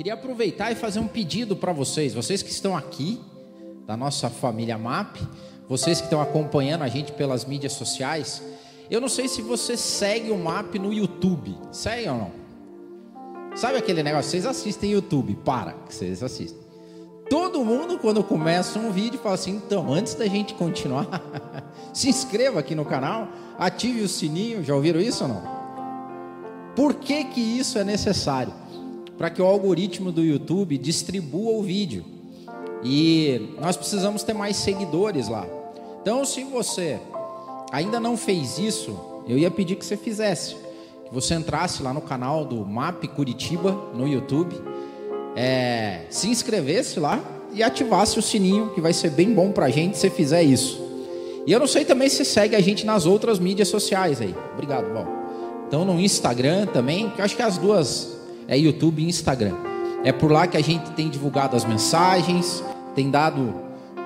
Queria aproveitar e fazer um pedido para vocês, vocês que estão aqui, da nossa família MAP, vocês que estão acompanhando a gente pelas mídias sociais. Eu não sei se você segue o MAP no YouTube. Segue ou não? Sabe aquele negócio? Vocês assistem YouTube, para, que vocês assistem. Todo mundo, quando começa um vídeo, fala assim: então, antes da gente continuar, se inscreva aqui no canal, ative o sininho. Já ouviram isso ou não? Por que, que isso é necessário? Para que o algoritmo do YouTube distribua o vídeo. E nós precisamos ter mais seguidores lá. Então, se você ainda não fez isso, eu ia pedir que você fizesse. Que você entrasse lá no canal do MAP Curitiba no YouTube, é, se inscrevesse lá e ativasse o sininho, que vai ser bem bom para a gente se fizer isso. E eu não sei também se segue a gente nas outras mídias sociais aí. Obrigado, bom. Então no Instagram também, que eu acho que as duas é YouTube e Instagram. É por lá que a gente tem divulgado as mensagens, tem dado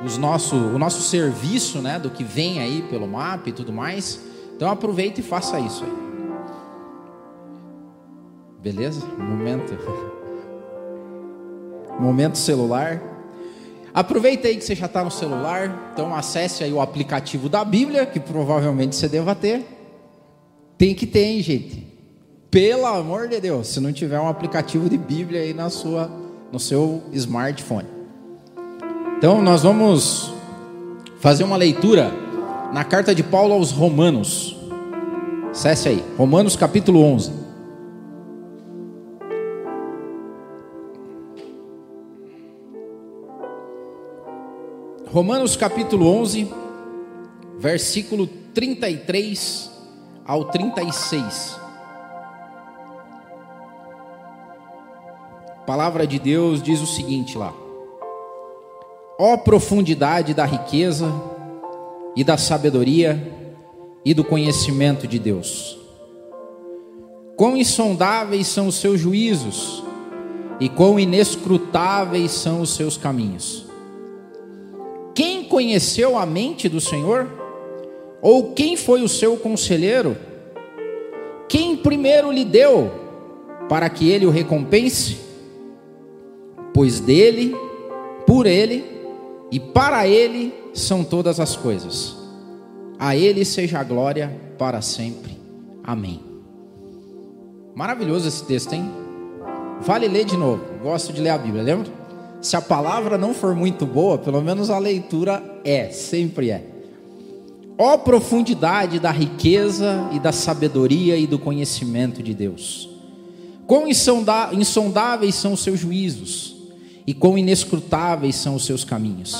os nosso, o nosso serviço, né, do que vem aí pelo MAP e tudo mais. Então aproveita e faça isso aí. Beleza? Momento. Momento celular. Aproveita aí que você já está no celular. Então acesse aí o aplicativo da Bíblia, que provavelmente você deva ter. Tem que ter, hein, gente? Pelo amor de Deus, se não tiver um aplicativo de Bíblia aí na sua, no seu smartphone. Então nós vamos fazer uma leitura na carta de Paulo aos Romanos. Acesse aí, Romanos capítulo 11. Romanos capítulo 11, versículo 33 ao 36. Palavra de Deus diz o seguinte lá: Ó profundidade da riqueza e da sabedoria e do conhecimento de Deus. Quão insondáveis são os seus juízos e quão inescrutáveis são os seus caminhos. Quem conheceu a mente do Senhor? Ou quem foi o seu conselheiro? Quem primeiro lhe deu para que ele o recompense? Pois dele, por ele e para Ele são todas as coisas. A Ele seja a glória para sempre. Amém. Maravilhoso esse texto, hein? Vale ler de novo. Gosto de ler a Bíblia, lembra? Se a palavra não for muito boa, pelo menos a leitura é, sempre é. Ó profundidade da riqueza e da sabedoria e do conhecimento de Deus. Quão insondáveis são os seus juízos e quão inescrutáveis são os seus caminhos.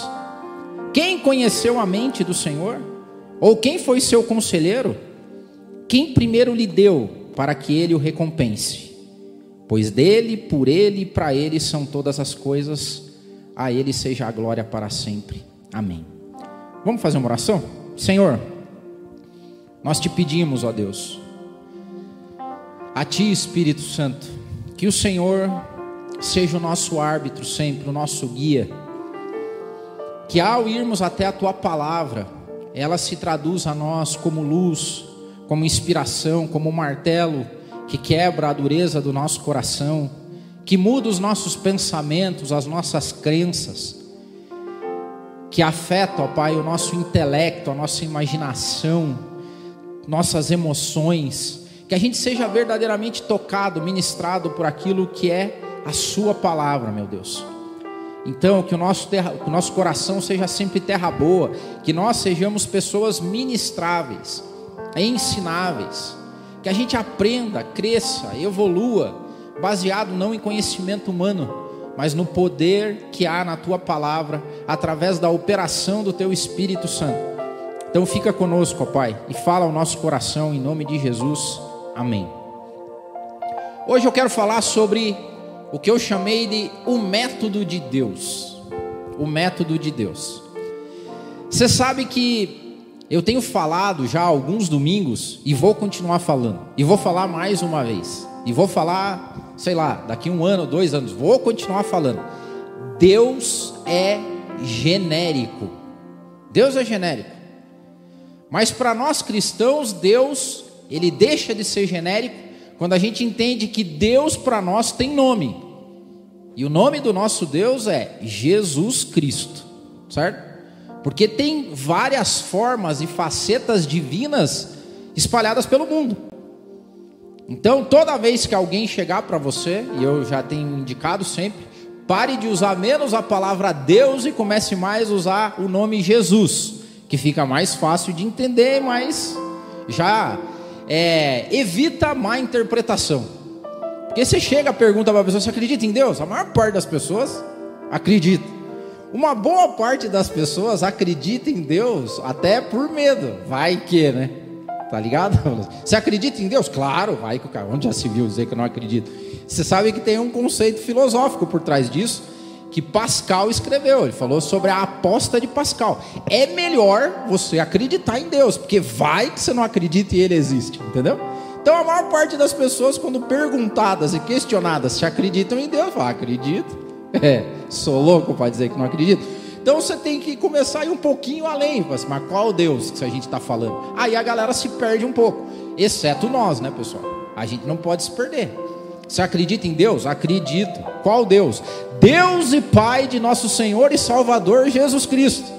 Quem conheceu a mente do Senhor? Ou quem foi seu conselheiro? Quem primeiro lhe deu para que ele o recompense? Pois dele, por ele e para ele são todas as coisas, a ele seja a glória para sempre. Amém. Vamos fazer uma oração? Senhor, nós te pedimos, ó Deus, a Ti, Espírito Santo, que o Senhor seja o nosso árbitro sempre, o nosso guia. Que ao irmos até a tua palavra, ela se traduz a nós como luz, como inspiração, como martelo que quebra a dureza do nosso coração, que muda os nossos pensamentos, as nossas crenças, que afeta, ó Pai, o nosso intelecto, a nossa imaginação, nossas emoções, que a gente seja verdadeiramente tocado, ministrado por aquilo que é a Sua palavra, meu Deus. Então, que o nosso, terra, que o nosso coração seja sempre terra boa, que nós sejamos pessoas ministráveis, ensináveis, que a gente aprenda, cresça, evolua, baseado não em conhecimento humano, mas no poder que há na tua palavra, através da operação do teu Espírito Santo. Então, fica conosco, ó Pai, e fala ao nosso coração, em nome de Jesus. Amém. Hoje eu quero falar sobre o que eu chamei de o método de Deus. O método de Deus. Você sabe que eu tenho falado já alguns domingos e vou continuar falando. E vou falar mais uma vez. E vou falar, sei lá, daqui um ano, dois anos, vou continuar falando. Deus é genérico. Deus é genérico. Mas para nós cristãos, Deus, ele deixa de ser genérico quando a gente entende que Deus para nós tem nome. E o nome do nosso Deus é Jesus Cristo, certo? Porque tem várias formas e facetas divinas espalhadas pelo mundo. Então, toda vez que alguém chegar para você, e eu já tenho indicado sempre, pare de usar menos a palavra Deus e comece mais a usar o nome Jesus, que fica mais fácil de entender, mas já é, evita má interpretação. Porque você chega pergunta para a pessoa: você acredita em Deus? A maior parte das pessoas acredita. Uma boa parte das pessoas acredita em Deus até por medo. Vai que, né? Tá ligado? Você acredita em Deus? Claro, vai que o cara. Onde já se viu dizer que não acredita? Você sabe que tem um conceito filosófico por trás disso que Pascal escreveu. Ele falou sobre a aposta de Pascal. É melhor você acreditar em Deus, porque vai que você não acredita e ele existe, entendeu? Então a maior parte das pessoas, quando perguntadas e questionadas se acreditam em Deus, fala, acredito. É, sou louco para dizer que não acredito. Então você tem que começar a ir um pouquinho além. Assim, mas qual Deus que a gente está falando? Aí a galera se perde um pouco, exceto nós, né, pessoal? A gente não pode se perder. Você acredita em Deus? Acredito. Qual Deus? Deus e Pai de nosso Senhor e Salvador Jesus Cristo.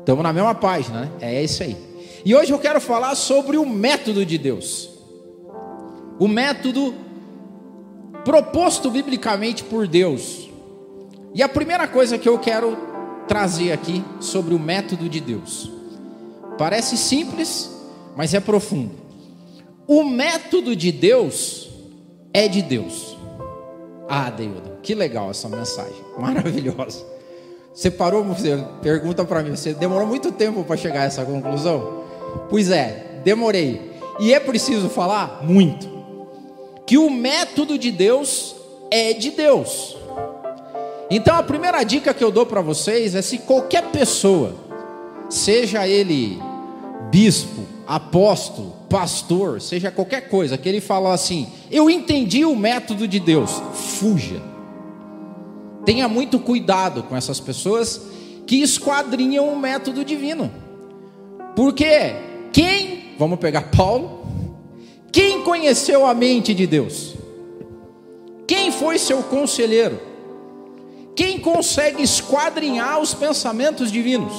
Estamos na mesma página, né? É isso aí. E hoje eu quero falar sobre o método de Deus. O método proposto biblicamente por Deus e a primeira coisa que eu quero trazer aqui sobre o método de Deus. Parece simples, mas é profundo. O método de Deus é de Deus. Ah, Deildo, que legal essa mensagem, maravilhosa. Você parou, você pergunta para mim, você demorou muito tempo para chegar a essa conclusão? Pois é, demorei. E é preciso falar muito que o método de Deus é de Deus. Então a primeira dica que eu dou para vocês é se qualquer pessoa, seja ele bispo, apóstolo, pastor, seja qualquer coisa, que ele fala assim: "Eu entendi o método de Deus", fuja. Tenha muito cuidado com essas pessoas que esquadrinham o método divino. Porque vamos pegar Paulo, quem conheceu a mente de Deus? Quem foi seu conselheiro? Quem consegue esquadrinhar os pensamentos divinos?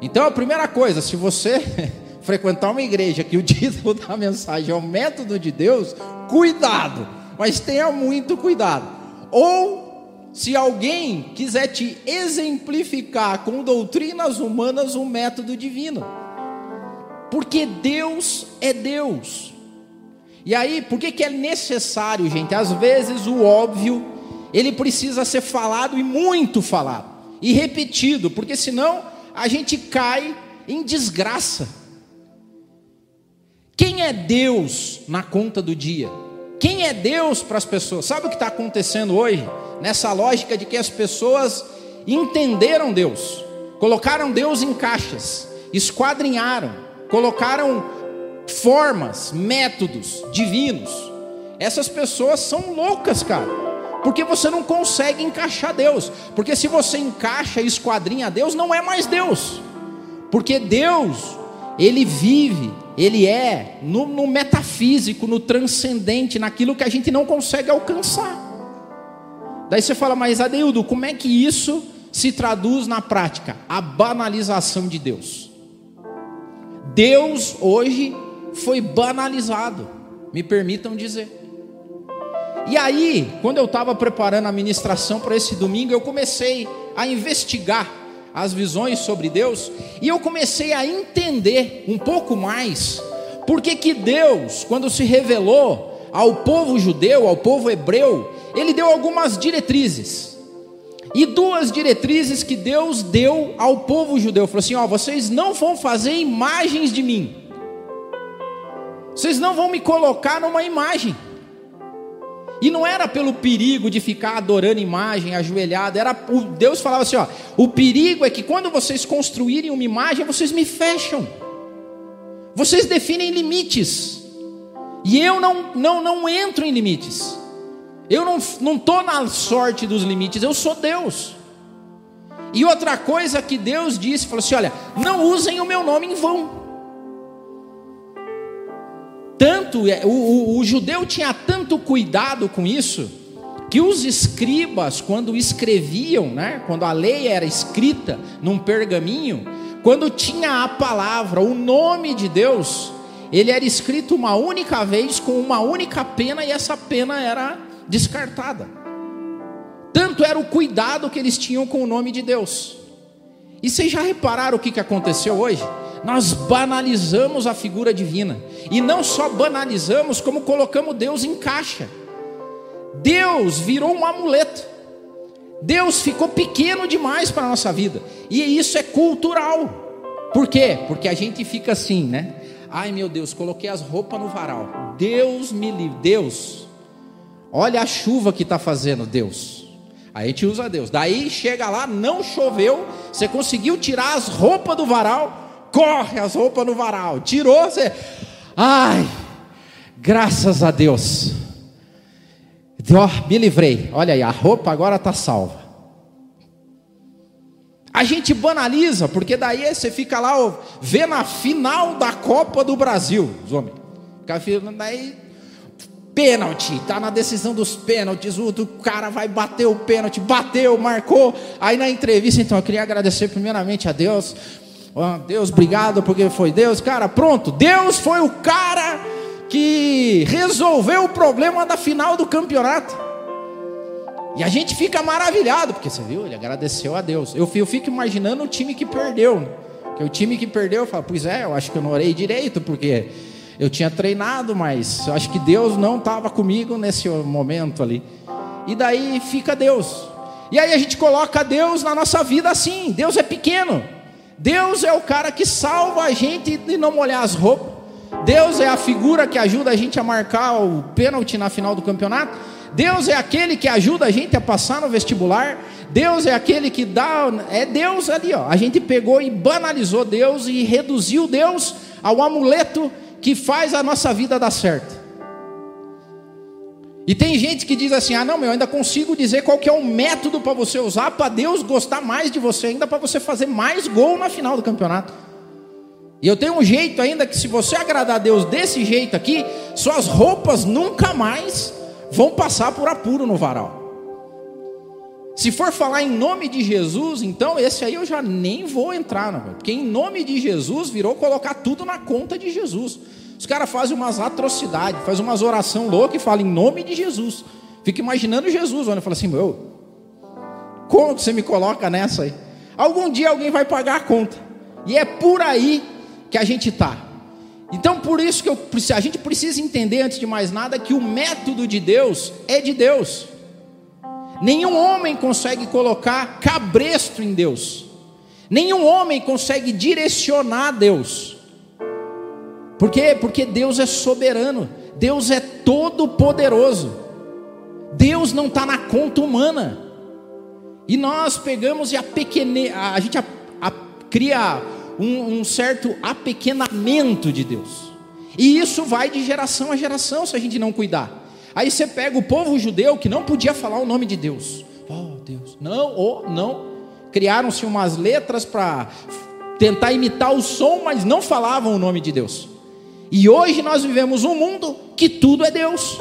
Então, a primeira coisa, se você frequentar uma igreja que o título da mensagem é o método de Deus, cuidado, mas tenha muito cuidado. Ou, se alguém quiser te exemplificar com doutrinas humanas o um método divino, porque Deus é Deus. E aí, por que, que é necessário, gente? Às vezes o óbvio ele precisa ser falado e muito falado, e repetido, porque senão a gente cai em desgraça. Quem é Deus na conta do dia? Quem é Deus para as pessoas? Sabe o que está acontecendo hoje? Nessa lógica de que as pessoas entenderam Deus, colocaram Deus em caixas, esquadrinharam, colocaram formas, métodos divinos. Essas pessoas são loucas, cara. Porque você não consegue encaixar Deus. Porque se você encaixa e esquadrinha Deus, não é mais Deus. Porque Deus, Ele vive, Ele é no, no metafísico, no transcendente, naquilo que a gente não consegue alcançar. Daí você fala, mas Adeildo, como é que isso se traduz na prática? A banalização de Deus. Deus hoje foi banalizado, me permitam dizer. E aí, quando eu estava preparando a ministração para esse domingo, eu comecei a investigar as visões sobre Deus e eu comecei a entender um pouco mais porque que Deus, quando se revelou ao povo judeu, ao povo hebreu, ele deu algumas diretrizes. E duas diretrizes que Deus deu ao povo judeu, falou assim: ó, vocês não vão fazer imagens de mim. Vocês não vão me colocar numa imagem. E não era pelo perigo de ficar adorando imagem, ajoelhado, era Deus falava assim, ó, o perigo é que quando vocês construírem uma imagem, vocês me fecham. Vocês definem limites. E eu não não não entro em limites. Eu não tô na sorte dos limites, eu sou Deus. E outra coisa que Deus disse, falou assim, olha, não usem o meu nome em vão. Tanto, é, o, o, o judeu tinha tanto cuidado com isso, que os escribas, quando escreviam, né, quando a lei era escrita num pergaminho, quando tinha a palavra, o nome de Deus, ele era escrito uma única vez com uma única pena e essa pena era descartada. Tanto era o cuidado que eles tinham com o nome de Deus. E vocês já repararam o que, que aconteceu hoje? Nós banalizamos a figura divina. E não só banalizamos, como colocamos Deus em caixa. Deus virou um amuleto. Deus ficou pequeno demais para a nossa vida. E isso é cultural. Por quê? Porque a gente fica assim, né? Ai meu Deus, coloquei as roupas no varal. Deus me livre. Deus, olha a chuva que está fazendo, Deus. Aí a gente usa Deus. Daí chega lá, não choveu, você conseguiu tirar as roupas do varal, corre as roupas no varal. Tirou, você. Ai, graças a Deus. Oh, me livrei. Olha aí, a roupa agora está salva. A gente banaliza, porque daí você fica lá ó, vendo a final da Copa do Brasil, os homens. Daí, pênalti, tá na decisão dos pênaltis, o cara vai bater o pênalti, bateu, marcou. Aí na entrevista, então, eu queria agradecer primeiramente a Deus. Oh, Deus, obrigado, porque foi Deus. Cara, pronto, Deus foi o cara que resolveu o problema da final do campeonato. E a gente fica maravilhado, porque você viu, ele agradeceu a Deus. Eu, eu fico imaginando o time que perdeu. Porque o time que perdeu, eu falo, pois é, eu acho que eu não orei direito, porque eu tinha treinado, mas acho que Deus não estava comigo nesse momento ali. E daí fica Deus. E aí a gente coloca Deus na nossa vida assim. Deus é pequeno. Deus é o cara que salva a gente de não molhar as roupas. Deus é a figura que ajuda a gente a marcar o pênalti na final do campeonato. Deus é aquele que ajuda a gente a passar no vestibular. Deus é aquele que dá. É Deus ali, ó. A gente pegou e banalizou Deus e reduziu Deus ao amuleto que faz a nossa vida dar certo. E tem gente que diz assim: ah, não, meu, eu ainda consigo dizer qual que é o método para você usar para Deus gostar mais de você, ainda para você fazer mais gol na final do campeonato. E eu tenho um jeito ainda que, se você agradar a Deus desse jeito aqui, suas roupas nunca mais vão passar por apuro no varal. Se for falar em nome de Jesus, então esse aí eu já nem vou entrar, não, porque em nome de Jesus virou colocar tudo na conta de Jesus. Os caras fazem umas atrocidades, fazem umas oração louca e falam em nome de Jesus. Fica imaginando Jesus, olha, fala assim, meu, como você me coloca nessa aí? Algum dia alguém vai pagar a conta. E é por aí que a gente está. Então, por isso que eu, a gente precisa entender, antes de mais nada, que o método de Deus é de Deus. Nenhum homem consegue colocar cabresto em Deus. Nenhum homem consegue direcionar Deus. Por quê? Porque Deus é soberano. Deus é todo poderoso. Deus não está na conta humana. E nós pegamos e a pequene, a gente a, a, cria um, um certo apequenamento de Deus. E isso vai de geração a geração se a gente não cuidar. Aí você pega o povo judeu que não podia falar o nome de Deus. Oh, Deus. Não, oh, não. Criaram-se umas letras para tentar imitar o som, mas não falavam o nome de Deus. E hoje nós vivemos um mundo que tudo é Deus.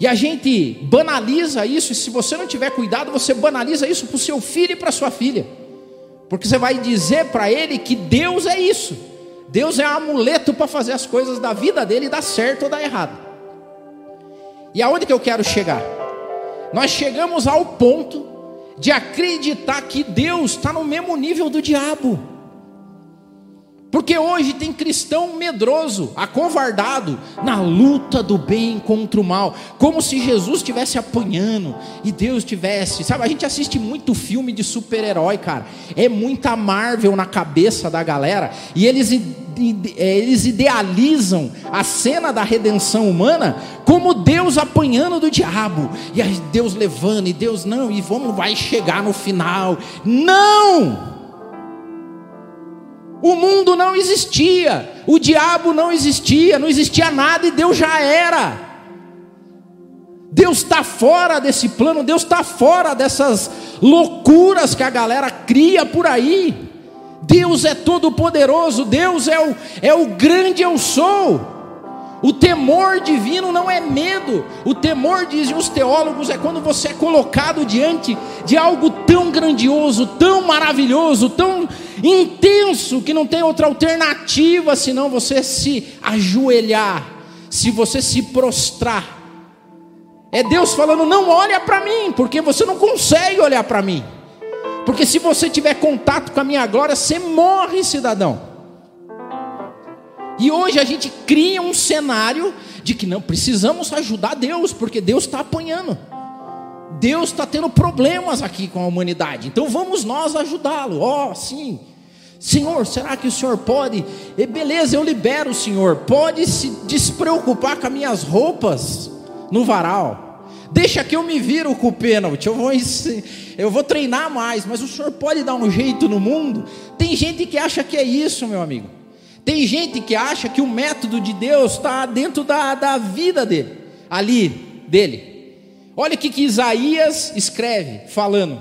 E a gente banaliza isso, e se você não tiver cuidado, você banaliza isso para o seu filho e para sua filha. Porque você vai dizer para ele que Deus é isso. Deus é um amuleto para fazer as coisas da vida dele dar certo ou dar errado. E aonde que eu quero chegar? Nós chegamos ao ponto de acreditar que Deus está no mesmo nível do diabo. Porque hoje tem cristão medroso, acovardado, na luta do bem contra o mal, como se Jesus estivesse apanhando e Deus estivesse. Sabe, a gente assiste muito filme de super-herói, cara. É muita Marvel na cabeça da galera e eles, é, eles idealizam a cena da redenção humana como Deus apanhando do diabo e Deus levando e Deus não e vamos vai chegar no final. Não! O mundo não existia, o diabo não existia, não existia nada e Deus já era. Deus está fora desse plano, Deus está fora dessas loucuras que a galera cria por aí. Deus é todo poderoso, Deus é o, é o grande eu sou. O temor divino não é medo. O temor, dizem os teólogos, é quando você é colocado diante de algo tão grandioso, tão maravilhoso, tão intenso, que não tem outra alternativa senão você se ajoelhar, se você se prostrar. É Deus falando: não olha para mim, porque você não consegue olhar para mim. Porque se você tiver contato com a minha glória, você morre, cidadão. E hoje a gente cria um cenário de que não precisamos ajudar Deus, porque Deus está apanhando. Deus está tendo problemas aqui com a humanidade. Então vamos nós ajudá-lo. Ó, oh, sim. Senhor, será que o Senhor pode? E beleza, eu libero o Senhor. Pode se despreocupar com as minhas roupas no varal. Deixa que eu me viro com o pênalti. Eu vou, eu vou treinar mais. Mas o Senhor pode dar um jeito no mundo? Tem gente que acha que é isso, meu amigo. Tem gente que acha que o método de Deus está dentro da, da vida dele, ali, dele. Olha o que, que Isaías escreve, falando.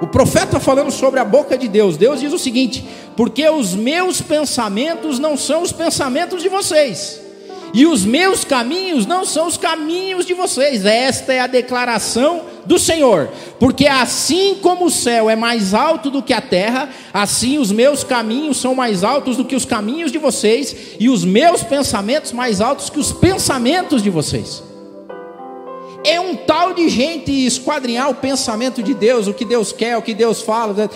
O profeta falando sobre a boca de Deus. Deus diz o seguinte: Porque os meus pensamentos não são os pensamentos de vocês e os meus caminhos não são os caminhos de vocês. Esta é a declaração do Senhor. Porque assim como o céu é mais alto do que a terra, assim os meus caminhos são mais altos do que os caminhos de vocês, e os meus pensamentos mais altos que os pensamentos de vocês. É um tal de gente esquadrinhar o pensamento de Deus, o que Deus quer, o que Deus fala.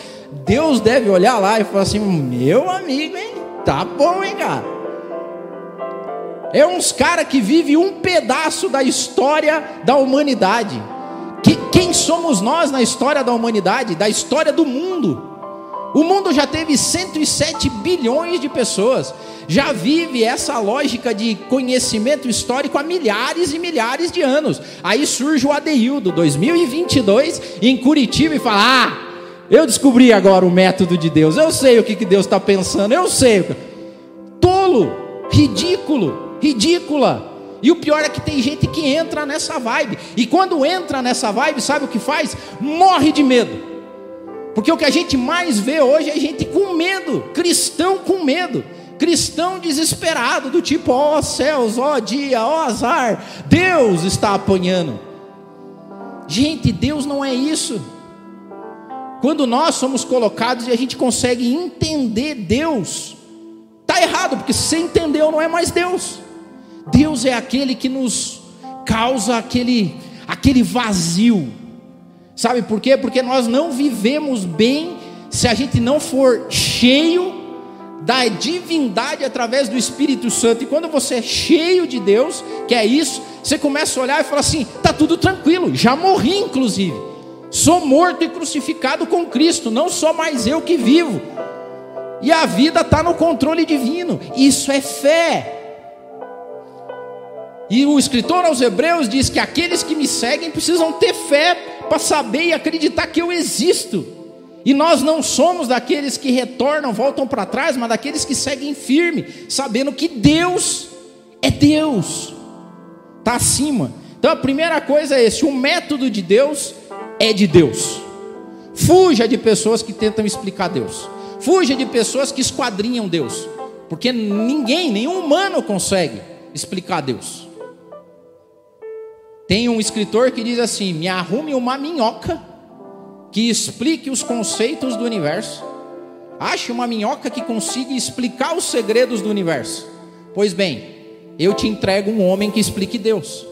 Deus deve olhar lá e falar assim: meu amigo, hein? Tá bom, hein, cara? É uns cara que vive um pedaço da história da humanidade. Que, quem somos nós na história da humanidade, da história do mundo? O mundo já teve 107 bilhões de pessoas, já vive essa lógica de conhecimento histórico há milhares e milhares de anos. Aí surge o Adeildo, 2022, em Curitiba, e fala: Ah, eu descobri agora o método de Deus, eu sei o que, que Deus está pensando, eu sei. Tolo, ridículo ridícula. E o pior é que tem gente que entra nessa vibe. E quando entra nessa vibe, sabe o que faz? Morre de medo. Porque o que a gente mais vê hoje é gente com medo, cristão com medo, cristão desesperado, do tipo, ó oh, céus, ó oh, dia, ó oh, azar, Deus está apanhando. Gente, Deus não é isso. Quando nós somos colocados e a gente consegue entender Deus, tá errado, porque se entendeu, não é mais Deus. Deus é aquele que nos causa aquele, aquele vazio. Sabe por quê? Porque nós não vivemos bem se a gente não for cheio da divindade através do Espírito Santo. E quando você é cheio de Deus, que é isso, você começa a olhar e fala assim: tá tudo tranquilo, já morri inclusive. Sou morto e crucificado com Cristo, não sou mais eu que vivo. E a vida está no controle divino. Isso é fé. E o escritor aos Hebreus diz que aqueles que me seguem precisam ter fé para saber e acreditar que eu existo. E nós não somos daqueles que retornam, voltam para trás, mas daqueles que seguem firme, sabendo que Deus é Deus, está acima. Então a primeira coisa é esse: o método de Deus é de Deus. Fuja de pessoas que tentam explicar Deus. Fuja de pessoas que esquadrinham Deus, porque ninguém, nenhum humano consegue explicar Deus. Tem um escritor que diz assim: me arrume uma minhoca que explique os conceitos do universo. Ache uma minhoca que consiga explicar os segredos do universo. Pois bem, eu te entrego um homem que explique Deus.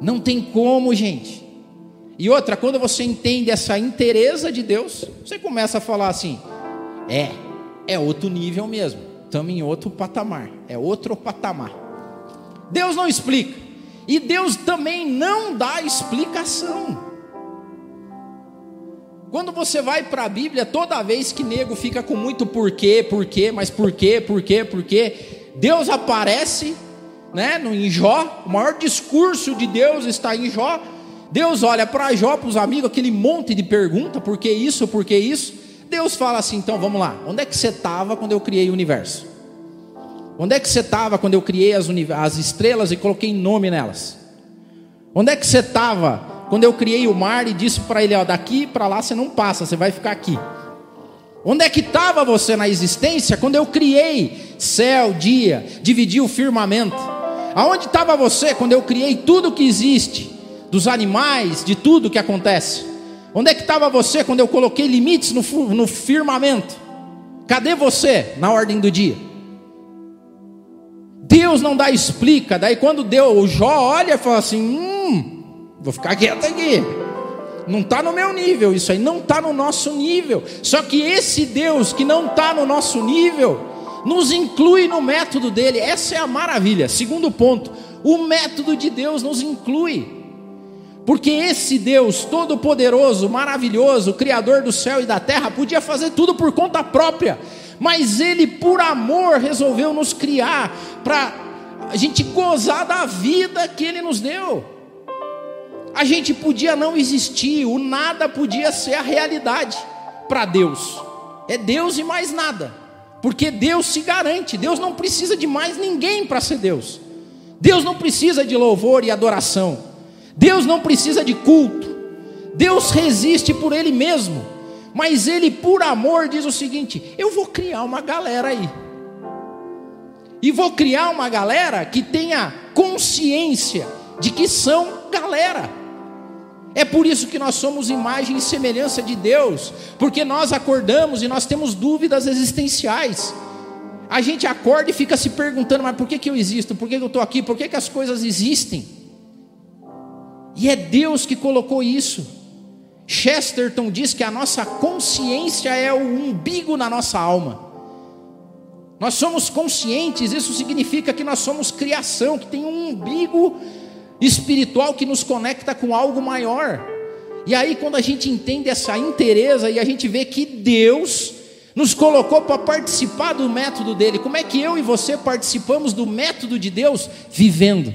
Não tem como, gente. E outra, quando você entende essa inteireza de Deus, você começa a falar assim: é, é outro nível mesmo. Estamos em outro patamar. É outro patamar. Deus não explica. E Deus também não dá explicação. Quando você vai para a Bíblia, toda vez que nego fica com muito porquê, porquê, mas porquê, porquê, porquê, Deus aparece, né, no em Jó, o maior discurso de Deus está em Jó. Deus olha para Jó, para os amigos, aquele monte de pergunta, por que isso, por que isso? Deus fala assim, então vamos lá, onde é que você estava quando eu criei o universo? Onde é que você estava quando eu criei as, as estrelas e coloquei nome nelas? Onde é que você estava quando eu criei o mar e disse para ele: ó, daqui para lá você não passa, você vai ficar aqui? Onde é que estava você na existência quando eu criei céu, dia, dividi o firmamento? Aonde estava você quando eu criei tudo que existe, dos animais, de tudo que acontece? Onde é que estava você quando eu coloquei limites no, no firmamento? Cadê você na ordem do dia? Deus não dá explica. Daí quando deu o Jó olha e fala assim: hum, vou ficar quieto aqui. Não está no meu nível, isso aí não está no nosso nível. Só que esse Deus que não está no nosso nível, nos inclui no método dele. Essa é a maravilha. Segundo ponto, o método de Deus nos inclui. Porque esse Deus todo-poderoso, maravilhoso, Criador do céu e da terra, podia fazer tudo por conta própria, mas Ele, por amor, resolveu nos criar para a gente gozar da vida que Ele nos deu. A gente podia não existir, o nada podia ser a realidade para Deus. É Deus e mais nada, porque Deus se garante, Deus não precisa de mais ninguém para ser Deus. Deus não precisa de louvor e adoração. Deus não precisa de culto. Deus resiste por Ele mesmo. Mas Ele, por amor, diz o seguinte: eu vou criar uma galera aí. E vou criar uma galera que tenha consciência de que são galera. É por isso que nós somos imagem e semelhança de Deus, porque nós acordamos e nós temos dúvidas existenciais. A gente acorda e fica se perguntando: mas por que, que eu existo? Por que, que eu estou aqui? Por que, que as coisas existem? E é Deus que colocou isso. Chesterton diz que a nossa consciência é o umbigo na nossa alma. Nós somos conscientes, isso significa que nós somos criação, que tem um umbigo espiritual que nos conecta com algo maior. E aí, quando a gente entende essa inteireza e a gente vê que Deus nos colocou para participar do método dele, como é que eu e você participamos do método de Deus? Vivendo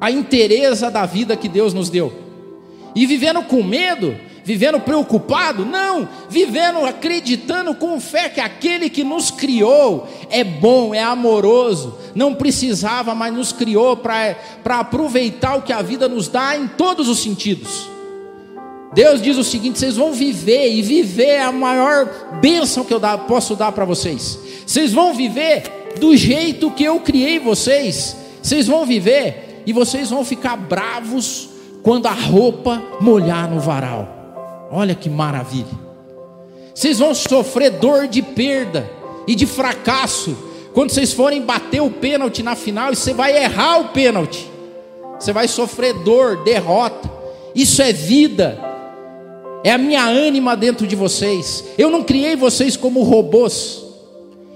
a inteireza da vida que Deus nos deu. E vivendo com medo, vivendo preocupado, não, vivendo acreditando com fé que aquele que nos criou é bom, é amoroso, não precisava, mas nos criou para aproveitar o que a vida nos dá em todos os sentidos. Deus diz o seguinte: vocês vão viver, e viver é a maior bênção que eu posso dar para vocês. Vocês vão viver do jeito que eu criei vocês, vocês vão viver e vocês vão ficar bravos quando a roupa molhar no varal. Olha que maravilha. Vocês vão sofrer dor de perda e de fracasso quando vocês forem bater o pênalti na final e você vai errar o pênalti. Você vai sofrer dor, derrota. Isso é vida. É a minha ânima dentro de vocês. Eu não criei vocês como robôs.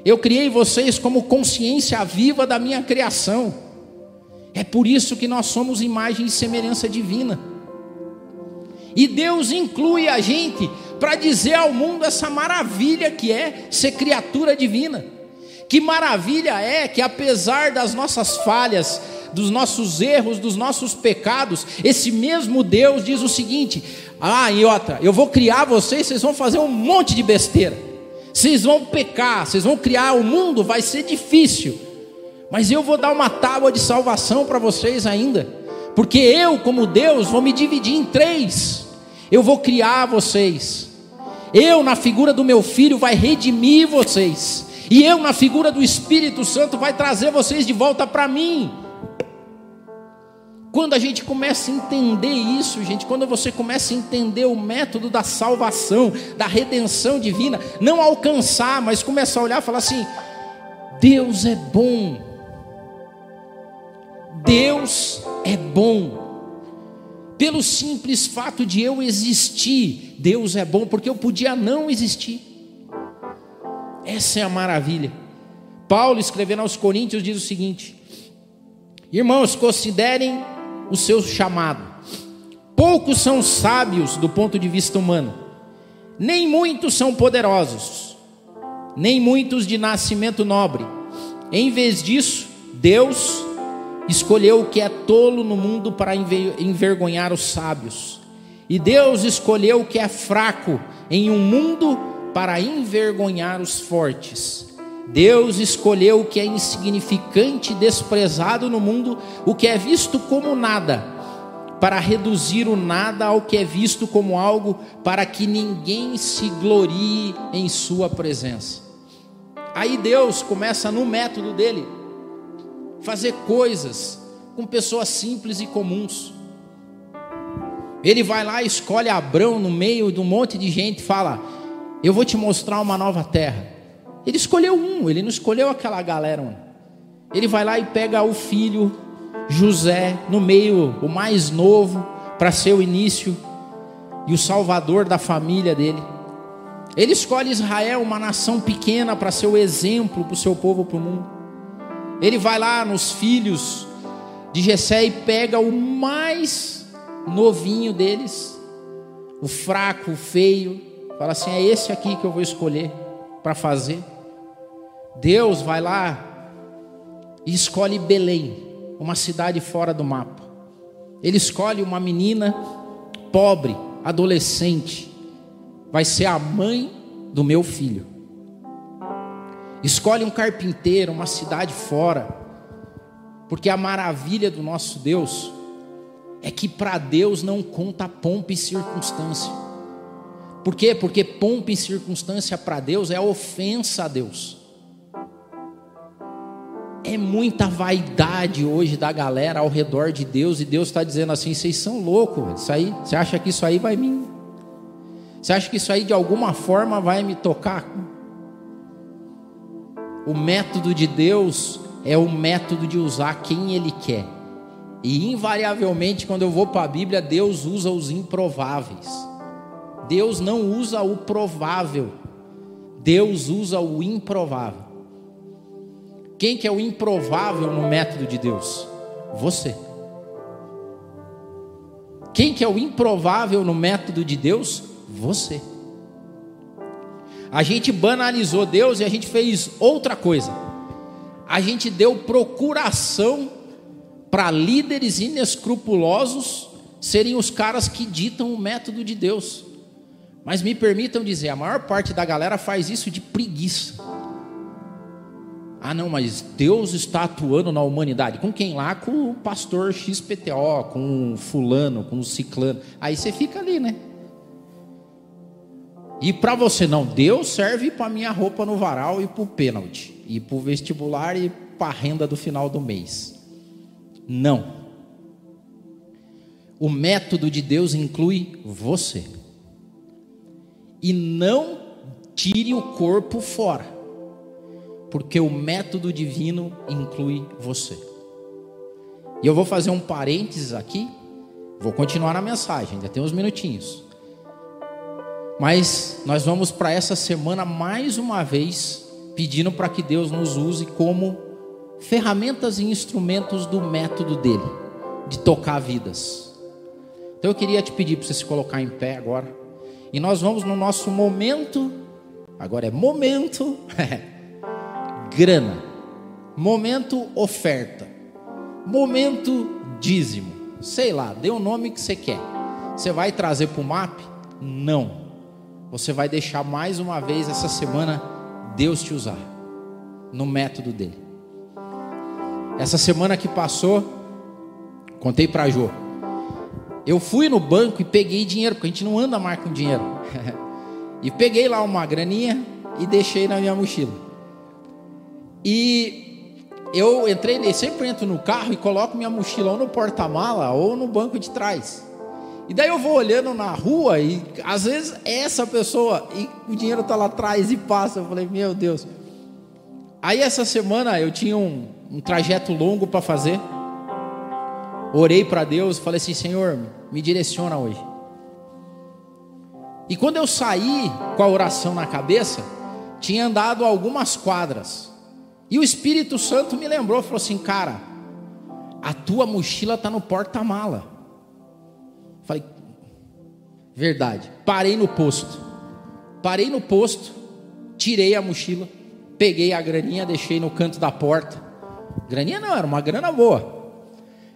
Eu criei vocês como consciência viva da minha criação. É por isso que nós somos imagem e semelhança divina. E Deus inclui a gente para dizer ao mundo essa maravilha que é ser criatura divina. Que maravilha é que, apesar das nossas falhas, dos nossos erros, dos nossos pecados, esse mesmo Deus diz o seguinte: Ah, Iota, eu vou criar vocês, vocês vão fazer um monte de besteira, vocês vão pecar, vocês vão criar o mundo, vai ser difícil. Mas eu vou dar uma tábua de salvação para vocês ainda, porque eu, como Deus, vou me dividir em três. Eu vou criar vocês. Eu, na figura do meu filho, vai redimir vocês. E eu, na figura do Espírito Santo, vai trazer vocês de volta para mim. Quando a gente começa a entender isso, gente, quando você começa a entender o método da salvação, da redenção divina, não alcançar, mas começar a olhar e falar assim: Deus é bom. Deus é bom. Pelo simples fato de eu existir, Deus é bom, porque eu podia não existir. Essa é a maravilha. Paulo, escrevendo aos Coríntios, diz o seguinte: Irmãos, considerem o seu chamado. Poucos são sábios do ponto de vista humano, nem muitos são poderosos, nem muitos de nascimento nobre. Em vez disso, Deus escolheu o que é tolo no mundo para envergonhar os sábios. E Deus escolheu o que é fraco em um mundo para envergonhar os fortes. Deus escolheu o que é insignificante e desprezado no mundo, o que é visto como nada, para reduzir o nada ao que é visto como algo, para que ninguém se glorie em Sua presença. Aí Deus começa no método dele fazer coisas com pessoas simples e comuns. Ele vai lá, escolhe Abrão no meio de um monte de gente, fala: Eu vou te mostrar uma nova terra. Ele escolheu um, ele não escolheu aquela galera. Ele vai lá e pega o filho José, no meio, o mais novo, para ser o início e o salvador da família dele. Ele escolhe Israel, uma nação pequena, para ser o exemplo para o seu povo, para o mundo. Ele vai lá nos filhos de Jessé e pega o mais novinho deles, o fraco, o feio, fala assim: é esse aqui que eu vou escolher para fazer. Deus vai lá e escolhe Belém, uma cidade fora do mapa. Ele escolhe uma menina pobre, adolescente, vai ser a mãe do meu filho. Escolhe um carpinteiro, uma cidade fora, porque a maravilha do nosso Deus é que para Deus não conta pompa e circunstância. Por quê? Porque pompa e circunstância para Deus é ofensa a Deus. É muita vaidade hoje da galera ao redor de Deus e Deus está dizendo assim: vocês são loucos, isso aí, você acha que isso aí vai me. Você acha que isso aí de alguma forma vai me tocar? O método de Deus é o método de usar quem Ele quer. E invariavelmente, quando eu vou para a Bíblia, Deus usa os improváveis. Deus não usa o provável. Deus usa o improvável. Quem que é o improvável no método de Deus? Você. Quem que é o improvável no método de Deus? Você. A gente banalizou Deus e a gente fez outra coisa. A gente deu procuração para líderes inescrupulosos serem os caras que ditam o método de Deus. Mas me permitam dizer, a maior parte da galera faz isso de preguiça. Ah, não, mas Deus está atuando na humanidade. Com quem lá? Com o pastor XPTO, com o fulano, com o ciclano. Aí você fica ali, né? E para você não, Deus serve para minha roupa no varal e para o pênalti, e para o vestibular e para a renda do final do mês. Não. O método de Deus inclui você. E não tire o corpo fora, porque o método divino inclui você. E eu vou fazer um parênteses aqui, vou continuar na mensagem, ainda tem uns minutinhos. Mas nós vamos para essa semana mais uma vez pedindo para que Deus nos use como ferramentas e instrumentos do método dele, de tocar vidas. Então eu queria te pedir para você se colocar em pé agora. E nós vamos no nosso momento, agora é momento, grana, momento oferta, momento dízimo, sei lá, dê o nome que você quer. Você vai trazer para o MAP? Não. Você vai deixar mais uma vez essa semana Deus te usar no método dele. Essa semana que passou, contei para Jô. Eu fui no banco e peguei dinheiro, porque a gente não anda mais com dinheiro. e peguei lá uma graninha e deixei na minha mochila. E eu entrei, sempre entro no carro e coloco minha mochila ou no porta-mala ou no banco de trás. E daí eu vou olhando na rua e às vezes essa pessoa e o dinheiro está lá atrás e passa. Eu falei, meu Deus. Aí essa semana eu tinha um, um trajeto longo para fazer. Orei para Deus, falei assim: Senhor, me direciona hoje. E quando eu saí com a oração na cabeça, tinha andado algumas quadras. E o Espírito Santo me lembrou, falou assim: Cara, a tua mochila está no porta-mala. Verdade. Parei no posto. Parei no posto, tirei a mochila, peguei a graninha, deixei no canto da porta. Graninha não, era uma grana boa.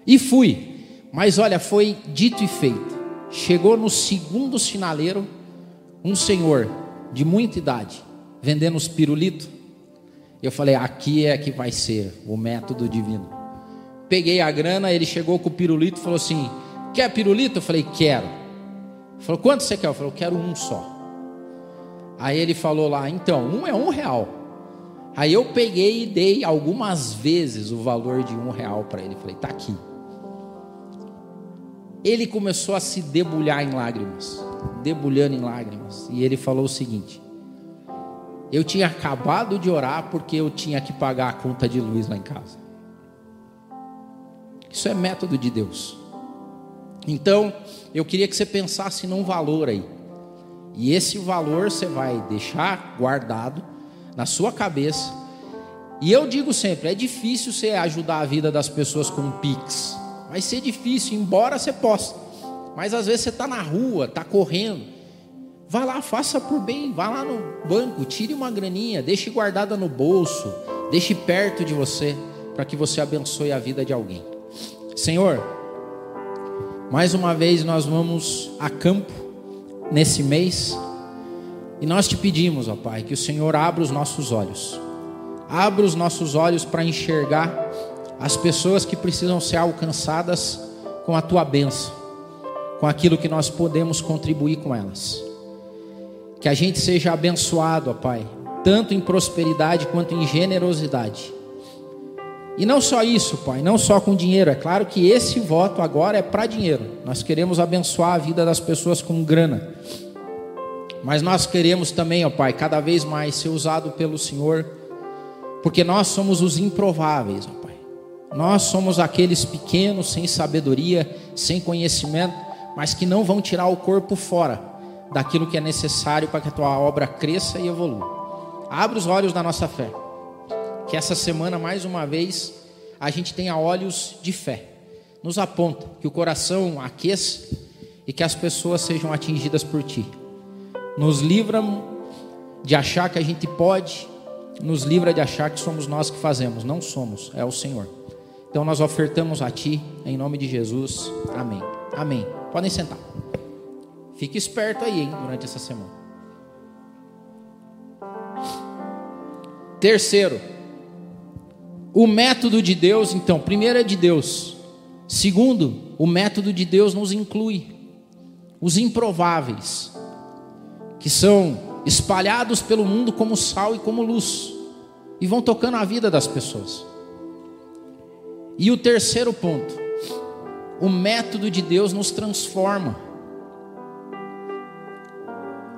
E fui. Mas olha, foi dito e feito. Chegou no segundo sinaleiro um senhor de muita idade, vendendo os pirulitos. Eu falei, aqui é que vai ser o método divino. Peguei a grana, ele chegou com o pirulito e falou assim: Quer pirulito? Eu falei, quero. Falou, quanto você quer? Eu falei, eu quero um só. Aí ele falou lá, então, um é um real. Aí eu peguei e dei algumas vezes o valor de um real para ele. Falei, tá aqui. Ele começou a se debulhar em lágrimas, debulhando em lágrimas. E ele falou o seguinte: Eu tinha acabado de orar porque eu tinha que pagar a conta de luz lá em casa. Isso é método de Deus. Então, eu queria que você pensasse num valor aí. E esse valor você vai deixar guardado na sua cabeça. E eu digo sempre, é difícil você ajudar a vida das pessoas com Pix. Vai ser difícil, embora você possa. Mas às vezes você está na rua, está correndo. Vai lá, faça por bem. Vá lá no banco, tire uma graninha, deixe guardada no bolso, deixe perto de você, para que você abençoe a vida de alguém. Senhor, mais uma vez nós vamos a campo nesse mês e nós te pedimos, ó Pai, que o Senhor abra os nossos olhos. Abra os nossos olhos para enxergar as pessoas que precisam ser alcançadas com a tua bênção, com aquilo que nós podemos contribuir com elas. Que a gente seja abençoado, ó Pai, tanto em prosperidade quanto em generosidade. E não só isso, Pai, não só com dinheiro. É claro que esse voto agora é para dinheiro. Nós queremos abençoar a vida das pessoas com grana. Mas nós queremos também, ó Pai, cada vez mais ser usado pelo Senhor, porque nós somos os improváveis, ó Pai. Nós somos aqueles pequenos, sem sabedoria, sem conhecimento, mas que não vão tirar o corpo fora daquilo que é necessário para que a tua obra cresça e evolua. Abre os olhos da nossa fé. Que essa semana, mais uma vez, a gente tenha olhos de fé. Nos aponta, que o coração aqueça e que as pessoas sejam atingidas por ti. Nos livra de achar que a gente pode, nos livra de achar que somos nós que fazemos. Não somos, é o Senhor. Então nós ofertamos a Ti, em nome de Jesus. Amém. Amém. Podem sentar. Fique esperto aí, hein, durante essa semana. Terceiro, o método de Deus, então, primeiro é de Deus. Segundo, o método de Deus nos inclui os improváveis, que são espalhados pelo mundo como sal e como luz, e vão tocando a vida das pessoas. E o terceiro ponto, o método de Deus nos transforma.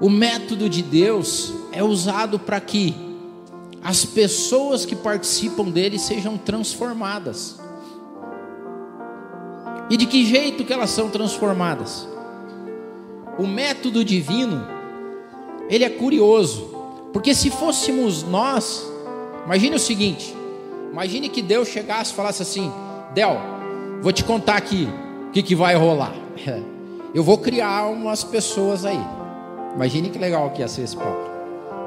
O método de Deus é usado para que as pessoas que participam dele sejam transformadas. E de que jeito que elas são transformadas? O método divino, ele é curioso, porque se fôssemos nós, imagine o seguinte: Imagine que Deus chegasse e falasse assim: Del, vou te contar aqui o que, que vai rolar. Eu vou criar umas pessoas aí. Imagine que legal que ia ser esse papo.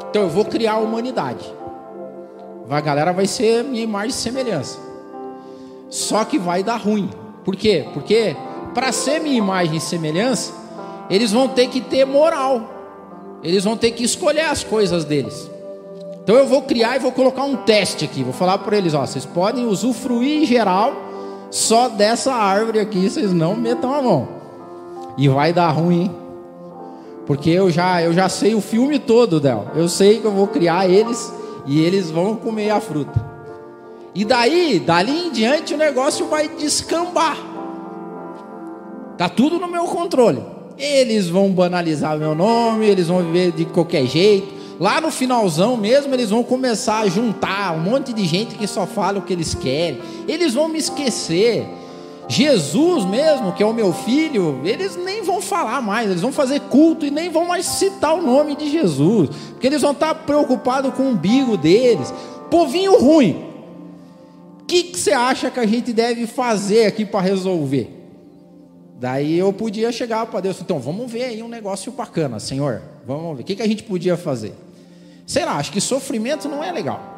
Então eu vou criar a humanidade. A galera vai ser minha imagem e semelhança. Só que vai dar ruim. Por quê? Porque para ser minha imagem e semelhança, eles vão ter que ter moral. Eles vão ter que escolher as coisas deles. Então eu vou criar e vou colocar um teste aqui. Vou falar para eles, ó, vocês podem usufruir em geral só dessa árvore aqui, vocês não metam a mão. E vai dar ruim? Porque eu já, eu já sei o filme todo dela. Eu sei que eu vou criar eles e eles vão comer a fruta. E daí, dali em diante o negócio vai descambar. Tá tudo no meu controle. Eles vão banalizar meu nome, eles vão viver de qualquer jeito. Lá no finalzão mesmo, eles vão começar a juntar um monte de gente que só fala o que eles querem. Eles vão me esquecer. Jesus mesmo, que é o meu filho, eles nem vão falar mais, eles vão fazer culto e nem vão mais citar o nome de Jesus, porque eles vão estar preocupados com o umbigo deles. Povinho ruim. O que, você acha que a gente deve fazer aqui para resolver? Daí eu podia chegar para Deus, então vamos ver aí um negócio bacana, Senhor. Vamos ver, o que, que a gente podia fazer? Sei lá, acho que sofrimento não é legal.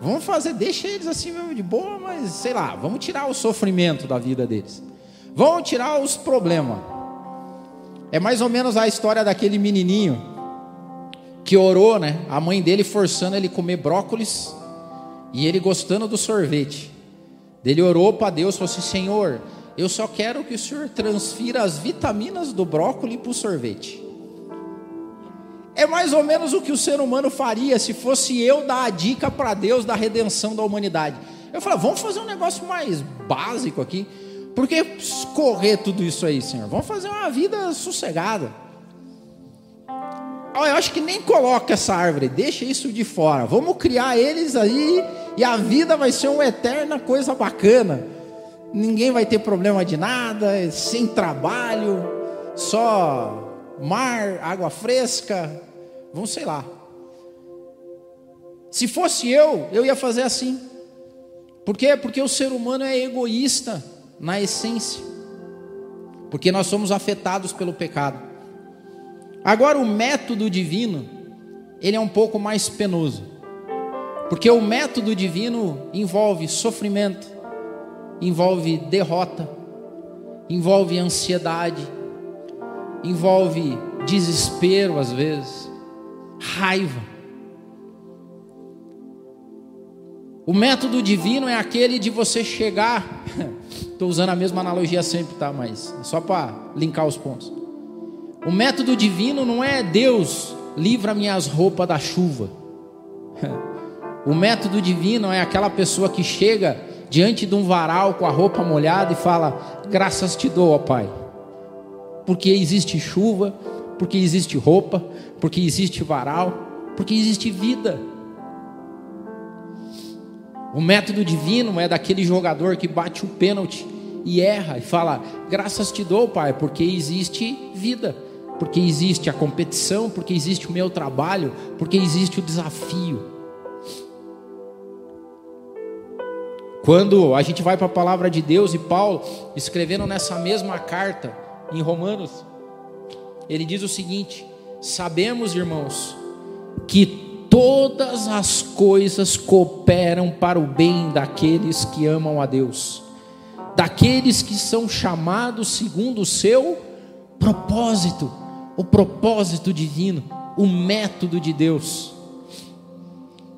Vamos fazer, deixa eles assim mesmo de boa, mas sei lá, vamos tirar o sofrimento da vida deles. Vamos tirar os problemas. É mais ou menos a história daquele menininho que orou, né? A mãe dele forçando ele comer brócolis e ele gostando do sorvete. Ele orou para Deus, falou assim: Senhor, eu só quero que o Senhor transfira as vitaminas do brócolis para o sorvete. É mais ou menos o que o ser humano faria se fosse eu dar a dica para Deus da redenção da humanidade. Eu falo, vamos fazer um negócio mais básico aqui. Por que correr tudo isso aí, Senhor? Vamos fazer uma vida sossegada. Eu acho que nem coloca essa árvore, deixa isso de fora. Vamos criar eles aí e a vida vai ser uma eterna coisa bacana. Ninguém vai ter problema de nada, sem trabalho, só mar, água fresca, vamos sei lá. Se fosse eu, eu ia fazer assim. Por quê? Porque o ser humano é egoísta na essência. Porque nós somos afetados pelo pecado. Agora o método divino, ele é um pouco mais penoso. Porque o método divino envolve sofrimento, envolve derrota, envolve ansiedade, envolve desespero às vezes, raiva. O método divino é aquele de você chegar. Estou usando a mesma analogia sempre, tá? Mas só para linkar os pontos. O método divino não é Deus livra minhas roupas da chuva. O método divino é aquela pessoa que chega diante de um varal com a roupa molhada e fala: Graças te dou, ó Pai, porque existe chuva, porque existe roupa, porque existe varal, porque existe vida. O método divino é daquele jogador que bate o pênalti e erra e fala: Graças te dou, Pai, porque existe vida, porque existe a competição, porque existe o meu trabalho, porque existe o desafio. Quando a gente vai para a palavra de Deus e Paulo, escrevendo nessa mesma carta, em Romanos, ele diz o seguinte: Sabemos, irmãos, que todas as coisas cooperam para o bem daqueles que amam a Deus, daqueles que são chamados segundo o seu propósito, o propósito divino, o método de Deus.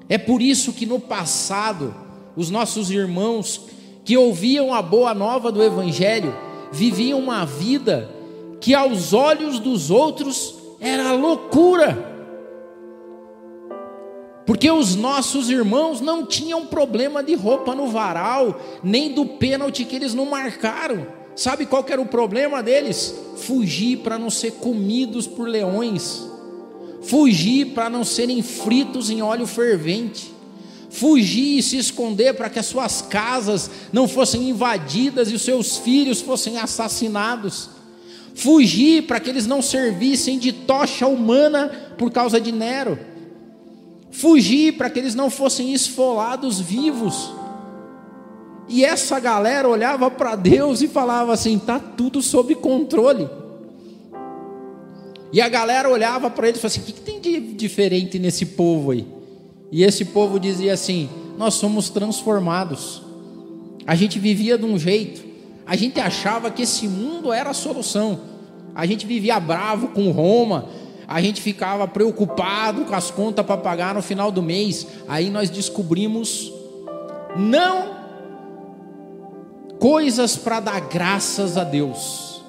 É por isso que no passado, os nossos irmãos que ouviam a boa nova do Evangelho viviam uma vida que aos olhos dos outros era loucura. Porque os nossos irmãos não tinham problema de roupa no varal, nem do pênalti que eles não marcaram. Sabe qual era o problema deles? Fugir para não ser comidos por leões, fugir para não serem fritos em óleo fervente fugir e se esconder para que as suas casas não fossem invadidas e os seus filhos fossem assassinados. Fugir para que eles não servissem de tocha humana por causa de Nero. Fugir para que eles não fossem esfolados vivos. E essa galera olhava para Deus e falava assim: está tudo sob controle. E a galera olhava para ele e falava assim: o que, que tem de diferente nesse povo aí? E esse povo dizia assim: Nós somos transformados. A gente vivia de um jeito, a gente achava que esse mundo era a solução. A gente vivia bravo com Roma, a gente ficava preocupado com as contas para pagar no final do mês. Aí nós descobrimos não coisas para dar graças a Deus.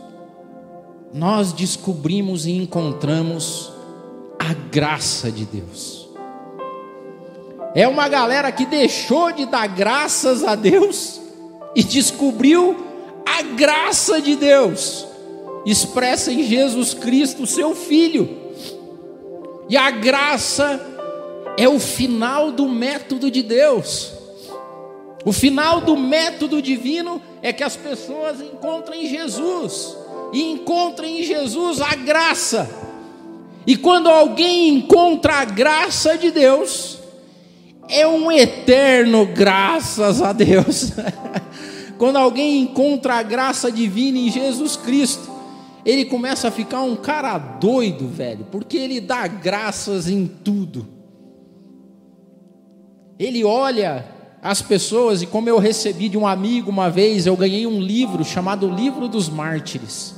Nós descobrimos e encontramos a graça de Deus. É uma galera que deixou de dar graças a Deus e descobriu a graça de Deus expressa em Jesus Cristo, seu Filho. E a graça é o final do método de Deus. O final do método divino é que as pessoas encontrem Jesus e encontrem em Jesus a graça. E quando alguém encontra a graça de Deus, é um eterno graças a Deus. Quando alguém encontra a graça divina em Jesus Cristo, ele começa a ficar um cara doido, velho, porque ele dá graças em tudo. Ele olha as pessoas, e como eu recebi de um amigo uma vez, eu ganhei um livro chamado Livro dos Mártires.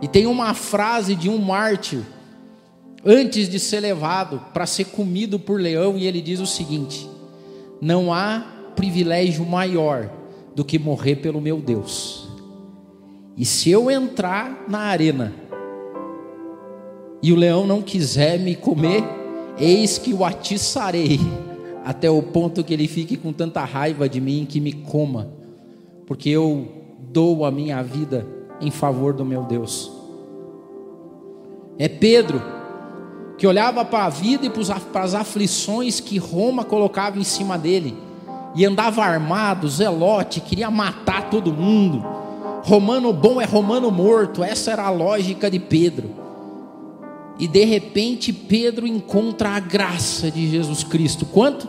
E tem uma frase de um mártir antes de ser levado para ser comido por leão, e ele diz o seguinte: Não há privilégio maior do que morrer pelo meu Deus. E se eu entrar na arena e o leão não quiser me comer, eis que o atiçarei, até o ponto que ele fique com tanta raiva de mim que me coma, porque eu dou a minha vida em favor do meu Deus. É Pedro que olhava para a vida e para as aflições que Roma colocava em cima dele, e andava armado, zelote, queria matar todo mundo. Romano bom é romano morto, essa era a lógica de Pedro. E de repente Pedro encontra a graça de Jesus Cristo. Quanto?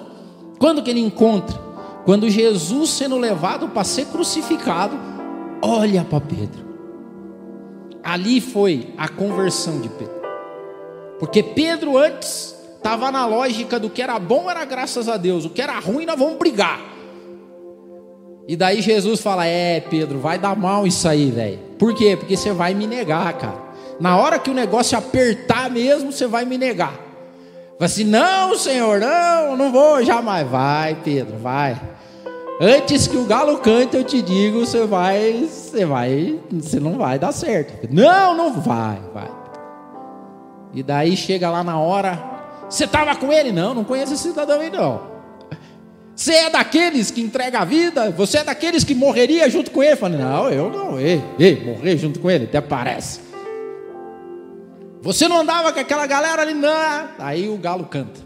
Quando que ele encontra? Quando Jesus sendo levado para ser crucificado, olha para Pedro. Ali foi a conversão de Pedro. Porque Pedro antes estava na lógica do que era bom era graças a Deus, o que era ruim nós vamos brigar. E daí Jesus fala: É, Pedro, vai dar mal isso aí, velho. Por quê? Porque você vai me negar, cara. Na hora que o negócio apertar mesmo, você vai me negar. Vai assim: Não, Senhor, não, não vou jamais. Vai, Pedro, vai. Antes que o galo cante, eu te digo, você vai, você vai, você não vai dar certo. Não, não vai, vai. E daí chega lá na hora, você estava com ele? Não, não conheço esse cidadão aí não. Você é daqueles que entrega a vida? Você é daqueles que morreria junto com ele? Falei, não, eu não, ei, ei, morrer junto com ele, até parece. Você não andava com aquela galera ali, não. Aí o galo canta.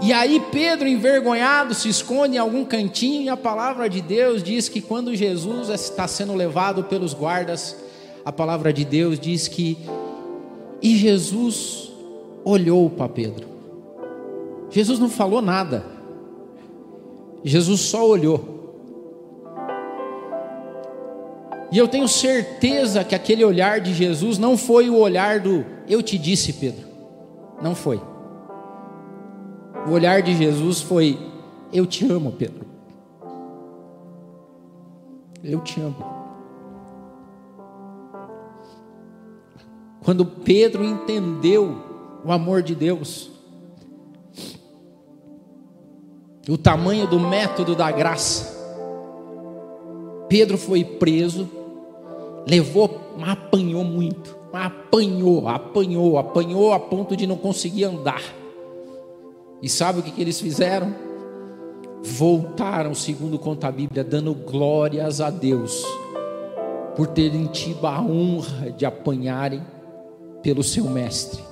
E aí Pedro, envergonhado, se esconde em algum cantinho, e a palavra de Deus diz que quando Jesus está sendo levado pelos guardas, a palavra de Deus diz que e Jesus olhou para Pedro. Jesus não falou nada. Jesus só olhou. E eu tenho certeza que aquele olhar de Jesus não foi o olhar do eu te disse, Pedro. Não foi. O olhar de Jesus foi eu te amo, Pedro. Eu te amo. Quando Pedro entendeu o amor de Deus, o tamanho do método da graça, Pedro foi preso, levou, mas apanhou muito, apanhou, apanhou, apanhou a ponto de não conseguir andar. E sabe o que, que eles fizeram? Voltaram, segundo conta a Bíblia, dando glórias a Deus por terem tido a honra de apanharem pelo seu mestre.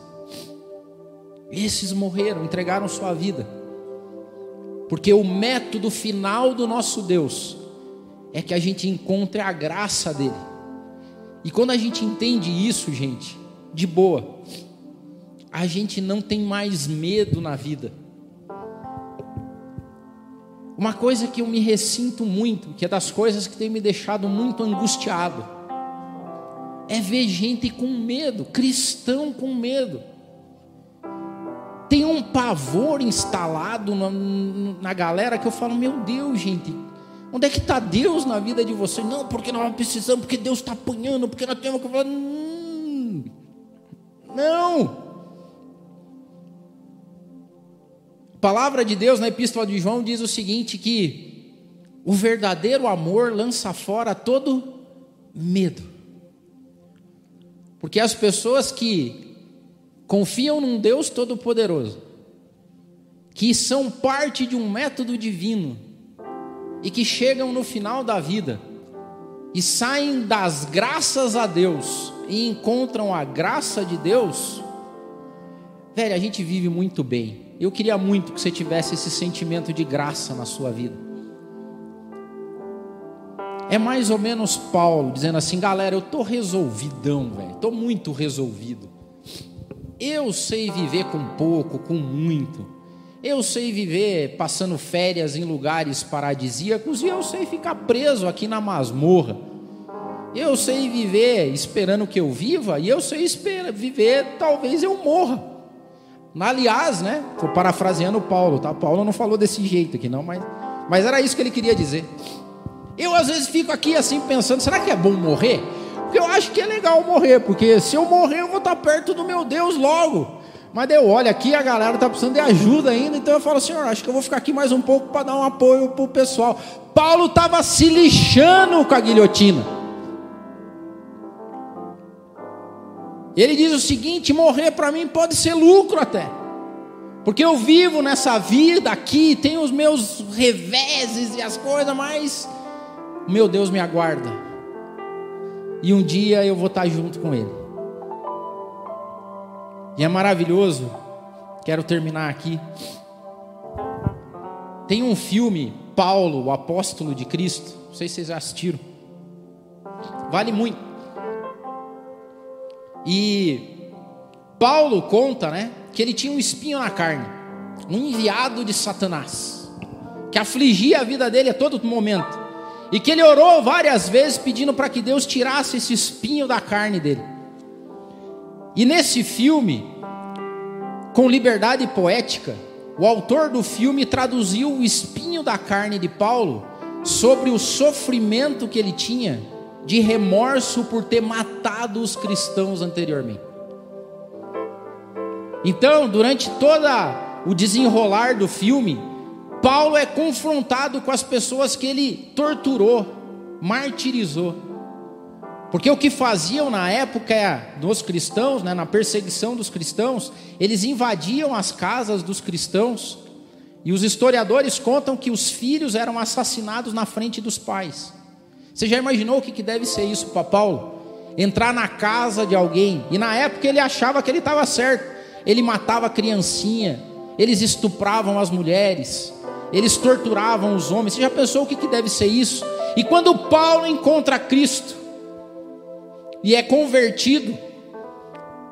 Esses morreram, entregaram sua vida. Porque o método final do nosso Deus é que a gente encontre a graça dele. E quando a gente entende isso, gente, de boa, a gente não tem mais medo na vida. Uma coisa que eu me ressinto muito, que é das coisas que tem me deixado muito angustiado, é ver gente com medo, cristão com medo. Tem um pavor instalado na, na galera que eu falo, meu Deus, gente, onde é que está Deus na vida de vocês? Não, porque nós precisamos, porque Deus está apanhando, porque nós temos que falar. Hum, não. A palavra de Deus na epístola de João diz o seguinte: que o verdadeiro amor lança fora todo medo. Porque as pessoas que confiam num Deus Todo-Poderoso, que são parte de um método divino, e que chegam no final da vida e saem das graças a Deus e encontram a graça de Deus, velho, a gente vive muito bem. Eu queria muito que você tivesse esse sentimento de graça na sua vida. É mais ou menos Paulo dizendo assim, galera, eu tô resolvidão, velho. Tô muito resolvido. Eu sei viver com pouco, com muito. Eu sei viver passando férias em lugares paradisíacos e eu sei ficar preso aqui na masmorra. Eu sei viver esperando que eu viva e eu sei viver talvez eu morra. Aliás, né? Estou parafraseando Paulo, tá? Paulo não falou desse jeito aqui, não, mas, mas era isso que ele queria dizer. Eu às vezes fico aqui assim pensando, será que é bom morrer? Porque eu acho que é legal morrer, porque se eu morrer eu vou estar perto do meu Deus logo. Mas eu olho aqui, a galera está precisando de ajuda ainda, então eu falo, Senhor, acho que eu vou ficar aqui mais um pouco para dar um apoio para o pessoal. Paulo estava se lixando com a guilhotina. Ele diz o seguinte: morrer para mim pode ser lucro até. Porque eu vivo nessa vida aqui, tenho os meus reveses e as coisas, mas meu Deus me aguarda. E um dia eu vou estar junto com Ele. E é maravilhoso, quero terminar aqui. Tem um filme, Paulo, o apóstolo de Cristo, não sei se vocês já assistiram. Vale muito. E Paulo conta, né, que ele tinha um espinho na carne, um enviado de Satanás, que afligia a vida dele a todo momento. E que ele orou várias vezes pedindo para que Deus tirasse esse espinho da carne dele. E nesse filme, com liberdade poética, o autor do filme traduziu o espinho da carne de Paulo sobre o sofrimento que ele tinha de remorso por ter matado os cristãos anteriormente. Então, durante toda o desenrolar do filme, Paulo é confrontado com as pessoas que ele torturou, martirizou. Porque o que faziam na época dos cristãos, né, na perseguição dos cristãos, eles invadiam as casas dos cristãos, e os historiadores contam que os filhos eram assassinados na frente dos pais. Você já imaginou o que deve ser isso para Paulo? Entrar na casa de alguém, e na época ele achava que ele estava certo, ele matava a criancinha, eles estupravam as mulheres, eles torturavam os homens. Você já pensou o que, que deve ser isso? E quando Paulo encontra Cristo e é convertido,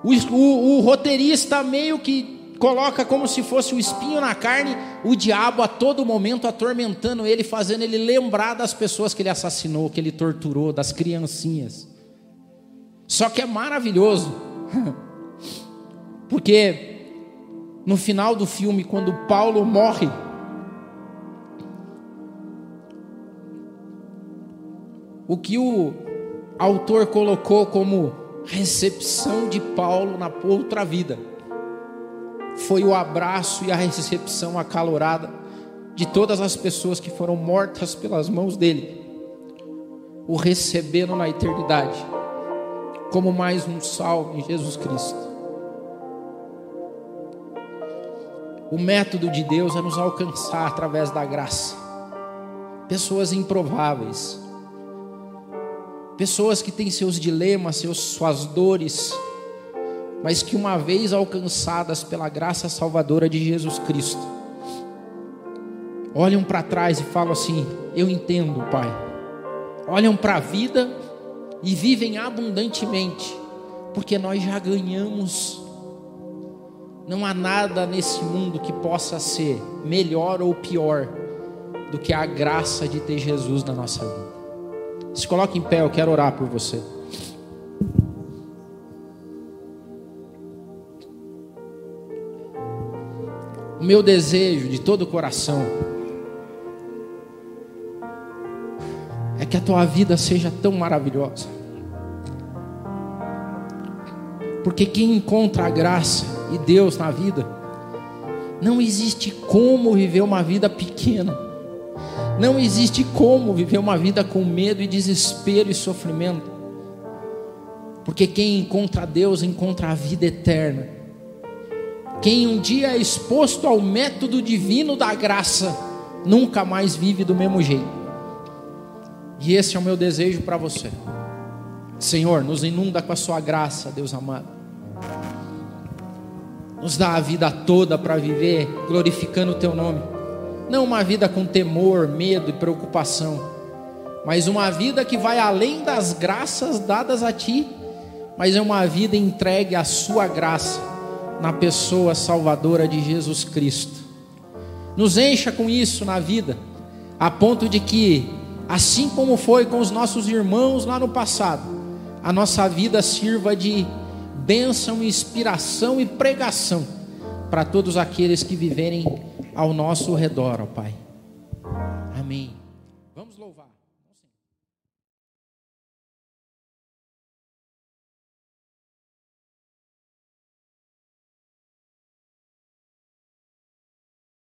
o, o, o roteirista meio que coloca como se fosse o espinho na carne, o diabo a todo momento atormentando ele, fazendo ele lembrar das pessoas que ele assassinou, que ele torturou, das criancinhas. Só que é maravilhoso, porque no final do filme, quando Paulo morre, o que o autor colocou como recepção de Paulo na outra vida. Foi o abraço e a recepção acalorada de todas as pessoas que foram mortas pelas mãos dele, o receberam na eternidade, como mais um salve em Jesus Cristo. O método de Deus é nos alcançar através da graça, pessoas improváveis, pessoas que têm seus dilemas, seus, suas dores, mas que uma vez alcançadas pela graça salvadora de Jesus Cristo, olham para trás e falam assim: Eu entendo, Pai. Olham para a vida e vivem abundantemente, porque nós já ganhamos. Não há nada nesse mundo que possa ser melhor ou pior do que a graça de ter Jesus na nossa vida. Se coloque em pé, eu quero orar por você. o meu desejo de todo o coração é que a tua vida seja tão maravilhosa. Porque quem encontra a graça e Deus na vida, não existe como viver uma vida pequena. Não existe como viver uma vida com medo e desespero e sofrimento. Porque quem encontra Deus encontra a vida eterna. Quem um dia é exposto ao método divino da graça, nunca mais vive do mesmo jeito. E esse é o meu desejo para você. Senhor, nos inunda com a sua graça, Deus amado. Nos dá a vida toda para viver glorificando o teu nome. Não uma vida com temor, medo e preocupação, mas uma vida que vai além das graças dadas a ti, mas é uma vida entregue à sua graça na pessoa salvadora de Jesus Cristo. Nos encha com isso na vida, a ponto de que, assim como foi com os nossos irmãos lá no passado, a nossa vida sirva de bênção, inspiração e pregação para todos aqueles que viverem ao nosso redor, ó Pai. Amém. Vamos louvar.